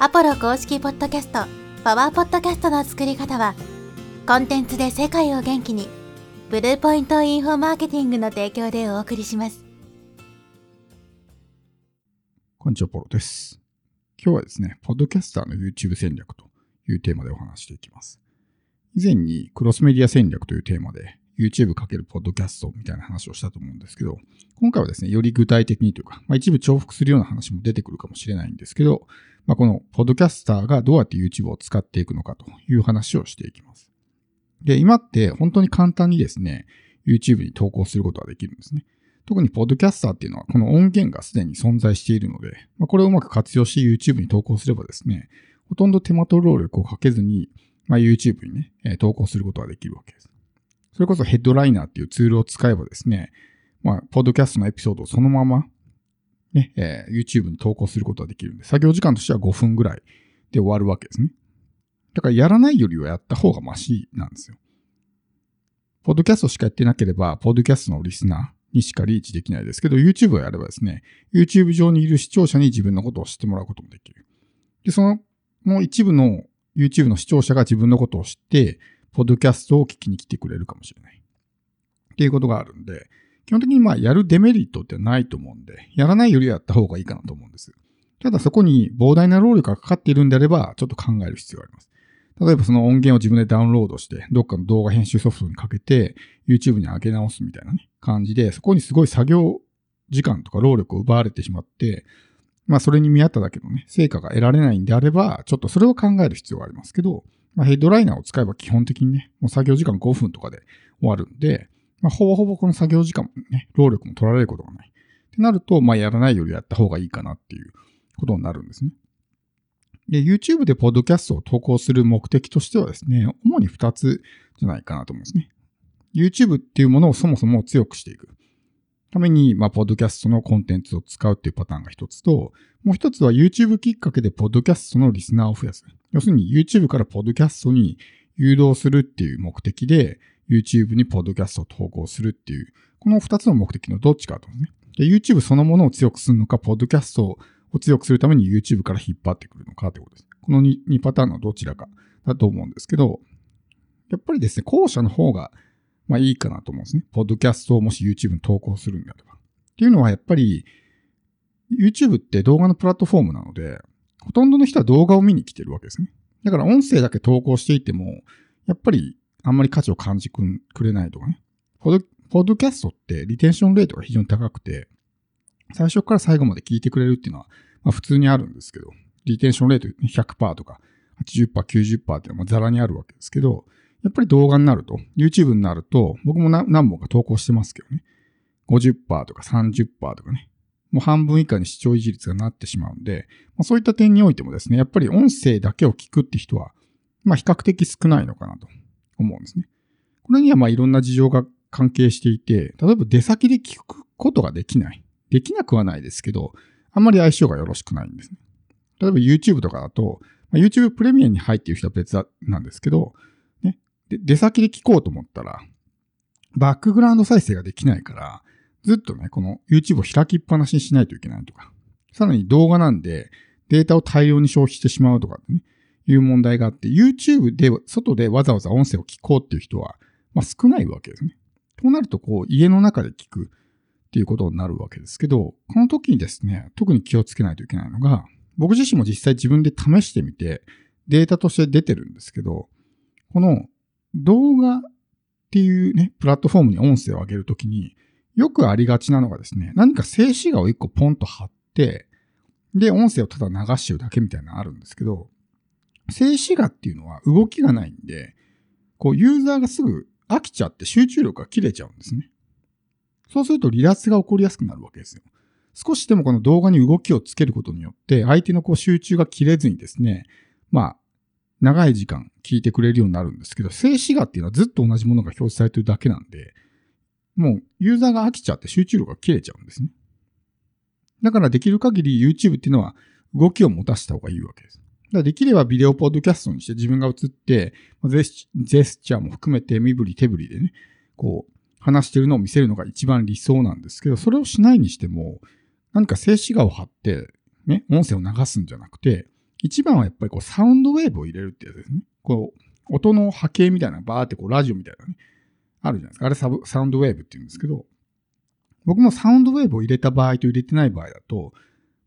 アポロ公式ポッドキャスト、パワーポッドキャストの作り方は、コンテンツで世界を元気に、ブルーポイントインフォマーケティングの提供でお送りします。こんにちは、ポロです。今日はですね、ポッドキャスターの YouTube 戦略というテーマでお話していきます。以前にクロスメディア戦略というテーマで YouTube かけるポッドキャストみたいな話をしたと思うんですけど、今回はですね、より具体的にというか、まあ、一部重複するような話も出てくるかもしれないんですけど、まあ、このポッドキャスターがどうやって YouTube を使っていくのかという話をしていきます。で、今って本当に簡単にですね、YouTube に投稿することができるんですね。特にポッドキャスターっていうのはこの音源がすでに存在しているので、まあ、これをうまく活用して YouTube に投稿すればですね、ほとんど手間と労力をかけずに、まあ、YouTube にね、え投稿することができるわけです。それこそヘッドライナーっていうツールを使えばですね、まあ、ポッドキャストのエピソードをそのまま、ね、えー YouTube に投稿することができるんで、作業時間としては5分ぐらいで終わるわけですね。だからやらないよりはやった方がマシなんですよ。ポッドキャストしかやってなければ、ポッドキャストのリスナーにしかリーチできないですけど、YouTube をやればですね、YouTube 上にいる視聴者に自分のことを知ってもらうこともできる。で、その、もう一部の YouTube の視聴者が自分のことを知って、ポッドキャストを聞きに来てくれるかもしれない。っていうことがあるんで、基本的にまあやるデメリットってないと思うんで、やらないよりはやった方がいいかなと思うんです。ただそこに膨大な労力がかかっているんであれば、ちょっと考える必要があります。例えばその音源を自分でダウンロードして、どっかの動画編集ソフトにかけて、YouTube に上げ直すみたいなね、感じで、そこにすごい作業時間とか労力を奪われてしまって、まあそれに見合っただけのね、成果が得られないんであれば、ちょっとそれを考える必要がありますけど、まあヘッドライナーを使えば基本的にね、もう作業時間5分とかで終わるんで、まあほぼほぼこの作業時間もね、労力も取られることがない。ってなると、まあやらないよりやった方がいいかなっていうことになるんですね。で、YouTube でポッドキャストを投稿する目的としてはですね、主に2つじゃないかなと思うんですね。YouTube っていうものをそもそも強くしていくために、まあ、ポッドキャストのコンテンツを使うっていうパターンが一つと、もう一つは YouTube きっかけでポッドキャストのリスナーを増やす。要するに YouTube からポッドキャストに誘導するっていう目的で、YouTube にポッドキャストを投稿するっていう、この二つの目的のどっちかとね。で、YouTube そのものを強くするのか、ポッドキャストを強くするために YouTube から引っ張ってくるのかってことです。この 2, 2パターンのどちらかだと思うんですけど、やっぱりですね、後者の方が、まあいいかなと思うんですね。ポッドキャストをもし YouTube に投稿するんであれば。っていうのはやっぱり、YouTube って動画のプラットフォームなので、ほとんどの人は動画を見に来てるわけですね。だから音声だけ投稿していても、やっぱりあんまり価値を感じくれないとかね。ポッドポッドキャストってリテンションレートが非常に高くて、最初から最後まで聞いてくれるっていうのは、まあ普通にあるんですけど、リテンションレート100%とか80%、90%っていうのはザラにあるわけですけど、やっぱり動画になると、YouTube になると、僕も何何本か投稿してますけどね、50%とか30%とかね、もう半分以下に視聴維持率がなってしまうんで、まあ、そういった点においてもですね、やっぱり音声だけを聞くって人は、まあ比較的少ないのかなと。思うんですね。これにはまあいろんな事情が関係していて、例えば出先で聞くことができない。できなくはないですけど、あんまり相性がよろしくないんですね。例えば YouTube とかだと、まあ、YouTube プレミアに入っている人は別なんですけど、ね、で出先で聞こうと思ったら、バックグラウンド再生ができないから、ずっとね、この YouTube を開きっぱなしにしないといけないとか、さらに動画なんでデータを大量に消費してしまうとかね、いう問題があって、YouTube で、外でわざわざ音声を聞こうっていう人は、まあ少ないわけですね。となると、こう、家の中で聞くっていうことになるわけですけど、この時にですね、特に気をつけないといけないのが、僕自身も実際自分で試してみて、データとして出てるんですけど、この動画っていうね、プラットフォームに音声を上げるときに、よくありがちなのがですね、何か静止画を一個ポンと貼って、で、音声をただ流してるだけみたいなのあるんですけど、静止画っていうのは動きがないんで、こう、ユーザーがすぐ飽きちゃって集中力が切れちゃうんですね。そうすると離脱が起こりやすくなるわけですよ。少しでもこの動画に動きをつけることによって、相手のこう集中が切れずにですね、まあ、長い時間聞いてくれるようになるんですけど、静止画っていうのはずっと同じものが表示されてるだけなんで、もうユーザーが飽きちゃって集中力が切れちゃうんですね。だからできる限り YouTube っていうのは動きを持たせた方がいいわけです。だできればビデオポッドキャストにして自分が映って、ゼスジェスチャーも含めて身振り手振りでね、こう話してるのを見せるのが一番理想なんですけど、それをしないにしても、何か静止画を貼って、ね、音声を流すんじゃなくて、一番はやっぱりこうサウンドウェーブを入れるってやつですね。こう、音の波形みたいな、バーってこうラジオみたいなね、あるじゃないですか。あれサブサウンドウェーブって言うんですけど、僕もサウンドウェーブを入れた場合と入れてない場合だと、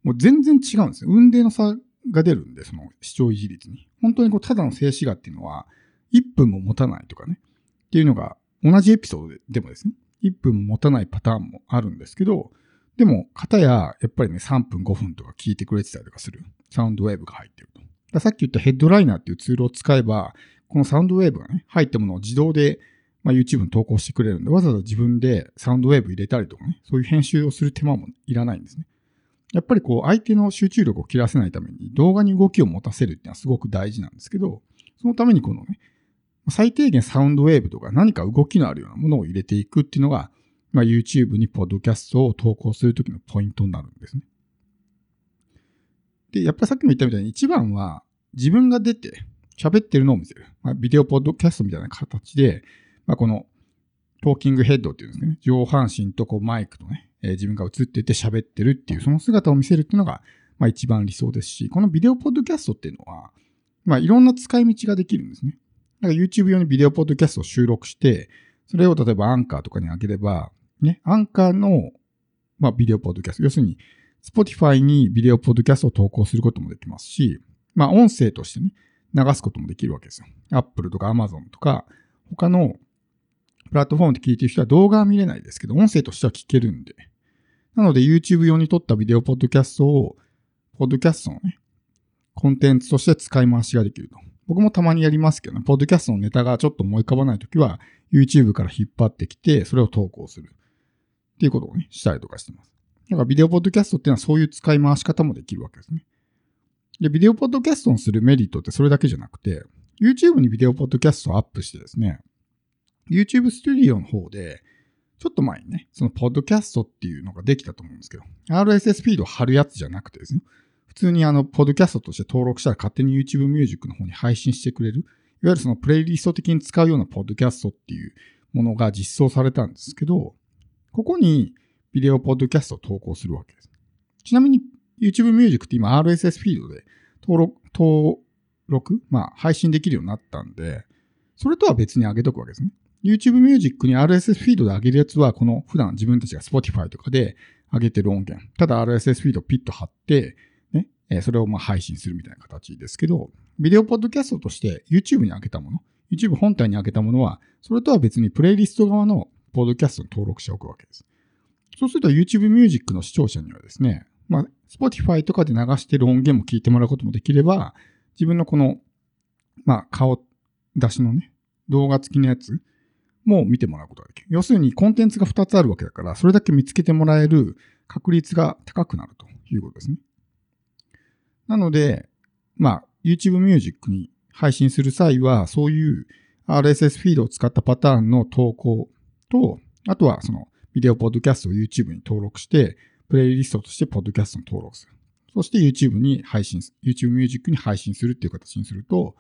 もう全然違うんですよ。運転の差が出るんで、その視聴維持率に。本当にこう、ただの静止画っていうのは、1分も持たないとかね。っていうのが、同じエピソードでもですね、1分も持たないパターンもあるんですけど、でも、型や、やっぱりね、3分5分とか聞いてくれてたりとかする、サウンドウェーブが入ってると。さっき言ったヘッドライナーっていうツールを使えば、このサウンドウェーブがね、入ったものを自動で、まあ、YouTube に投稿してくれるんで、わざわざ自分でサウンドウェーブ入れたりとかね、そういう編集をする手間もいらないんですね。やっぱりこう、相手の集中力を切らせないために、動画に動きを持たせるっていうのはすごく大事なんですけど、そのためにこのね、最低限サウンドウェーブとか何か動きのあるようなものを入れていくっていうのが、まあ、YouTube にポッドキャストを投稿するときのポイントになるんですね。で、やっぱりさっきも言ったみたいに一番は自分が出て喋ってるのを見せる。まあ、ビデオポッドキャストみたいな形で、まあ、このトーキングヘッドっていうんですね。上半身とこうマイクとね、えー、自分が映ってて喋ってるっていう、その姿を見せるっていうのが、まあ一番理想ですし、このビデオポッドキャストっていうのは、まあいろんな使い道ができるんですね。だか YouTube 用にビデオポッドキャストを収録して、それを例えばアンカーとかに上げれば、ね、アンカーの、まあビデオポッドキャスト、要するに Spotify にビデオポッドキャストを投稿することもできますし、まあ音声としてね、流すこともできるわけですよ。Apple とか Amazon とか、他のプラットフォームで聞いてる人は動画は見れないですけど、音声としては聞けるんで。なので YouTube 用に撮ったビデオポッドキャストを、ポッドキャストのね、コンテンツとして使い回しができると。僕もたまにやりますけどね、ポッドキャストのネタがちょっと思い浮かばないときは、YouTube から引っ張ってきて、それを投稿する。っていうことをね、したりとかしてます。だからビデオポッドキャストっていうのはそういう使い回し方もできるわけですね。で、ビデオポッドキャストをするメリットってそれだけじゃなくて、YouTube にビデオポッドキャストをアップしてですね、YouTube Studio の方で、ちょっと前にね、そのポッドキャストっていうのができたと思うんですけど、RSS フィードを貼るやつじゃなくてですね、普通にあの、ポッドキャストとして登録したら勝手に YouTube Music の方に配信してくれる、いわゆるそのプレイリスト的に使うようなポッドキャストっていうものが実装されたんですけど、ここにビデオポッドキャストを投稿するわけです。ちなみに YouTube Music って今 RSS フィードで登録、登録まあ配信できるようになったんで、それとは別に上げとくわけですね。YouTube Music に RSS フィードで上げるやつは、この普段自分たちが Spotify とかで上げてる音源。ただ RSS フィードをピッと貼って、ね、それをまあ配信するみたいな形ですけど、ビデオポッドキャストとして YouTube に上げたもの、YouTube 本体に上げたものは、それとは別にプレイリスト側のポッドキャストに登録しておくわけです。そうすると YouTube Music の視聴者にはですね、まあ、Spotify とかで流してる音源も聞いてもらうこともできれば、自分のこの、まあ、顔出しのね、動画付きのやつも見てもらうことができる。要するにコンテンツが2つあるわけだから、それだけ見つけてもらえる確率が高くなるということですね。なので、まあ、YouTube Music に配信する際は、そういう RSS フィードを使ったパターンの投稿と、あとはそのビデオポッドキャストを YouTube に登録して、プレイリストとしてポッドキャストに登録する。そして YouTube に配信する、YouTube Music に配信するっていう形にすると、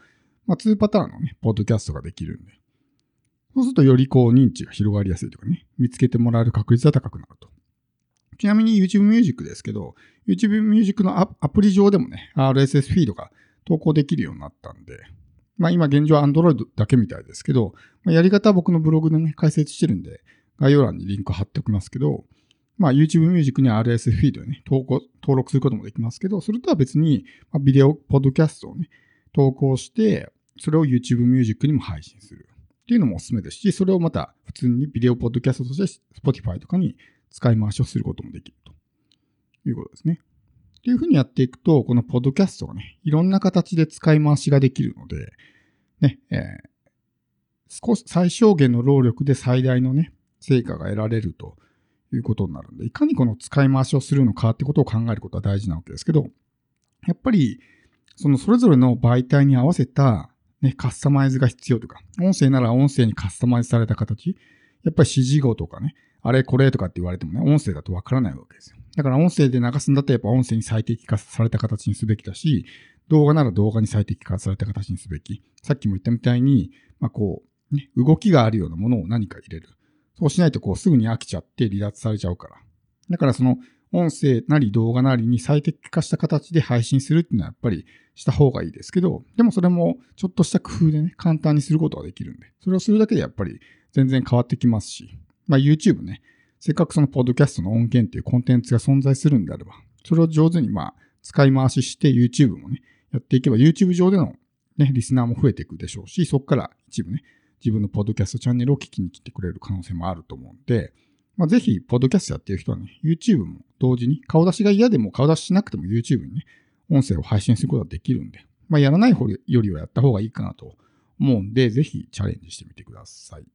まあ、2パターンのね、ポッドキャストができるんで、そうするとよりこう認知が広がりやすいとかね、見つけてもらえる確率は高くなると。ちなみに YouTube Music ですけど、YouTube Music のアプリ上でもね、RSS フィードが投稿できるようになったんで、まあ今現状 Android だけみたいですけど、まあ、やり方は僕のブログでね、解説してるんで、概要欄にリンク貼っておきますけど、まあ YouTube Music に RSS フィードでね、投稿、登録することもできますけど、それとは別に、まあ、ビデオ、ポッドキャストをね、投稿して、それを YouTube Music にも配信する。っていうのもおすすめですし、それをまた普通にビデオポッドキャストとして Spotify とかに使い回しをすることもできるということですね。っていうふうにやっていくと、このポッドキャストがね、いろんな形で使い回しができるので、ね、えー、少し最小限の労力で最大のね、成果が得られるということになるんで、いかにこの使い回しをするのかってことを考えることは大事なわけですけど、やっぱり、そのそれぞれの媒体に合わせたね、カスタマイズが必要とか、音声なら音声にカスタマイズされた形、やっぱり指示語とかね、あれこれとかって言われてもね、音声だとわからないわけですよ。だから音声で流すんだったらやっぱ音声に最適化された形にすべきだし、動画なら動画に最適化された形にすべき。さっきも言ったみたいに、まあこう、ね、動きがあるようなものを何か入れる。そうしないとこうすぐに飽きちゃって離脱されちゃうから。だからその音声なり動画なりに最適化した形で配信するっていうのはやっぱりした方がいいですけど、でもそれもちょっとした工夫でね、簡単にすることができるんで、それをするだけでやっぱり全然変わってきますし、まあ YouTube ね、せっかくそのポッドキャストの音源っていうコンテンツが存在するんであれば、それを上手にまあ使い回しして YouTube もね、やっていけば YouTube 上でのね、リスナーも増えていくでしょうし、そこから一部ね、自分のポッドキャストチャンネルを聞きに来てくれる可能性もあると思うんで、まあ、ぜひ、ポッドキャストやってる人はね、YouTube も同時に、顔出しが嫌でも顔出ししなくても YouTube にね、音声を配信することができるんで、まあ、やらない方よりはやった方がいいかなと思うんで、ぜひチャレンジしてみてください。